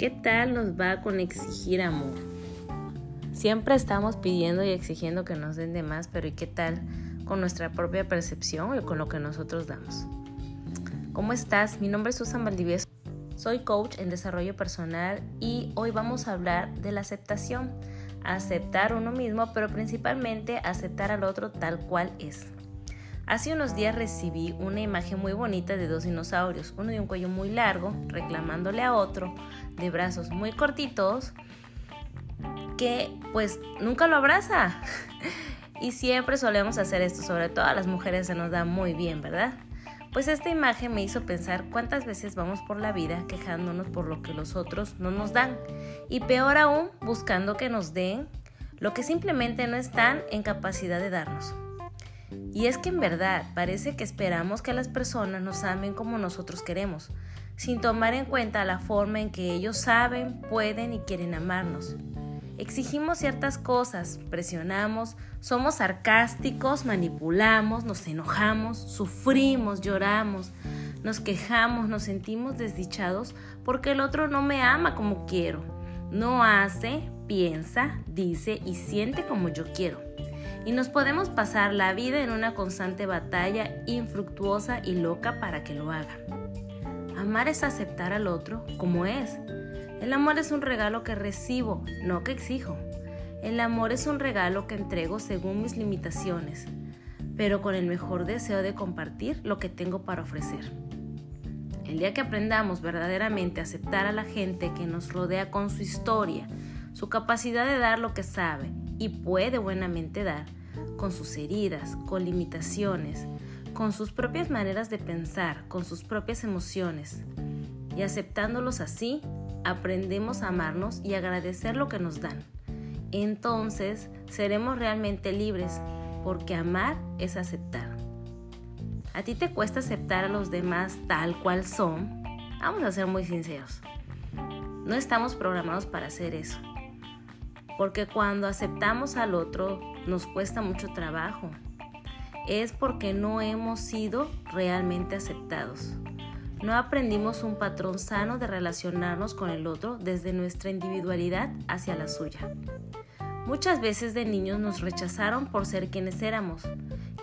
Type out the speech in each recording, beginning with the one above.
¿Qué tal nos va con exigir amor? Siempre estamos pidiendo y exigiendo que nos den de más, pero ¿y qué tal con nuestra propia percepción y con lo que nosotros damos? ¿Cómo estás? Mi nombre es Susan Valdivieso. Soy coach en desarrollo personal y hoy vamos a hablar de la aceptación. Aceptar uno mismo, pero principalmente aceptar al otro tal cual es. Hace unos días recibí una imagen muy bonita de dos dinosaurios, uno de un cuello muy largo, reclamándole a otro, de brazos muy cortitos, que pues nunca lo abraza. y siempre solemos hacer esto, sobre todo a las mujeres se nos da muy bien, ¿verdad? Pues esta imagen me hizo pensar cuántas veces vamos por la vida quejándonos por lo que los otros no nos dan y peor aún buscando que nos den lo que simplemente no están en capacidad de darnos. Y es que en verdad parece que esperamos que las personas nos amen como nosotros queremos, sin tomar en cuenta la forma en que ellos saben, pueden y quieren amarnos. Exigimos ciertas cosas, presionamos, somos sarcásticos, manipulamos, nos enojamos, sufrimos, lloramos, nos quejamos, nos sentimos desdichados porque el otro no me ama como quiero, no hace, piensa, dice y siente como yo quiero y nos podemos pasar la vida en una constante batalla infructuosa y loca para que lo haga. Amar es aceptar al otro como es. El amor es un regalo que recibo, no que exijo. El amor es un regalo que entrego según mis limitaciones, pero con el mejor deseo de compartir lo que tengo para ofrecer. El día que aprendamos verdaderamente a aceptar a la gente que nos rodea con su historia, su capacidad de dar lo que sabe y puede buenamente dar, con sus heridas, con limitaciones, con sus propias maneras de pensar, con sus propias emociones. Y aceptándolos así, aprendemos a amarnos y agradecer lo que nos dan. Entonces seremos realmente libres, porque amar es aceptar. ¿A ti te cuesta aceptar a los demás tal cual son? Vamos a ser muy sinceros. No estamos programados para hacer eso porque cuando aceptamos al otro nos cuesta mucho trabajo. Es porque no hemos sido realmente aceptados. No aprendimos un patrón sano de relacionarnos con el otro desde nuestra individualidad hacia la suya. Muchas veces de niños nos rechazaron por ser quienes éramos.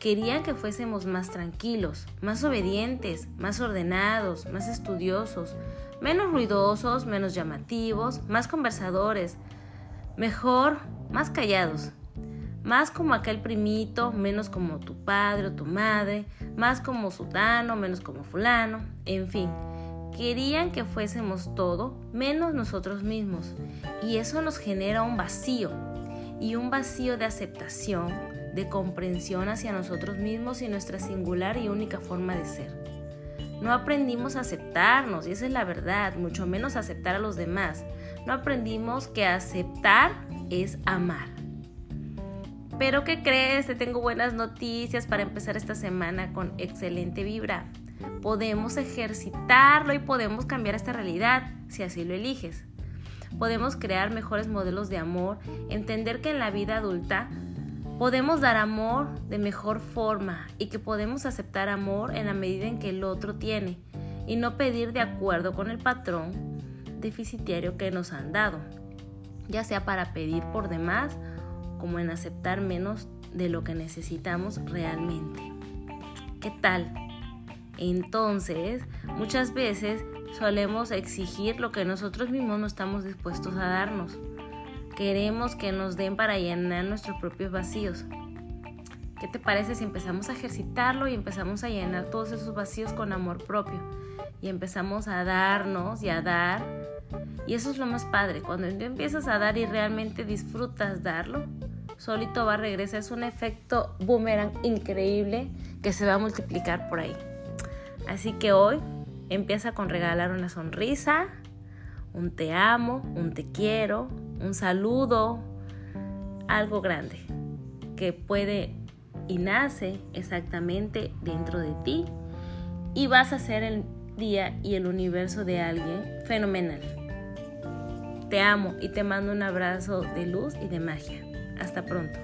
Querían que fuésemos más tranquilos, más obedientes, más ordenados, más estudiosos, menos ruidosos, menos llamativos, más conversadores, Mejor, más callados. Más como aquel primito, menos como tu padre o tu madre, más como sutano, menos como fulano, en fin. Querían que fuésemos todo menos nosotros mismos. Y eso nos genera un vacío. Y un vacío de aceptación, de comprensión hacia nosotros mismos y nuestra singular y única forma de ser. No aprendimos a aceptarnos, y esa es la verdad, mucho menos aceptar a los demás no aprendimos que aceptar es amar. Pero ¿qué crees? Te tengo buenas noticias para empezar esta semana con excelente vibra. Podemos ejercitarlo y podemos cambiar esta realidad si así lo eliges. Podemos crear mejores modelos de amor, entender que en la vida adulta podemos dar amor de mejor forma y que podemos aceptar amor en la medida en que el otro tiene y no pedir de acuerdo con el patrón deficitario que nos han dado, ya sea para pedir por demás como en aceptar menos de lo que necesitamos realmente. ¿Qué tal? Entonces, muchas veces solemos exigir lo que nosotros mismos no estamos dispuestos a darnos. Queremos que nos den para llenar nuestros propios vacíos. ¿Qué te parece si empezamos a ejercitarlo y empezamos a llenar todos esos vacíos con amor propio? Y empezamos a darnos y a dar. Y eso es lo más padre, cuando tú empiezas a dar y realmente disfrutas darlo, solito va a regresar. Es un efecto boomerang increíble que se va a multiplicar por ahí. Así que hoy empieza con regalar una sonrisa, un te amo, un te quiero, un saludo, algo grande que puede y nace exactamente dentro de ti y vas a ser el día y el universo de alguien fenomenal. Te amo y te mando un abrazo de luz y de magia. Hasta pronto.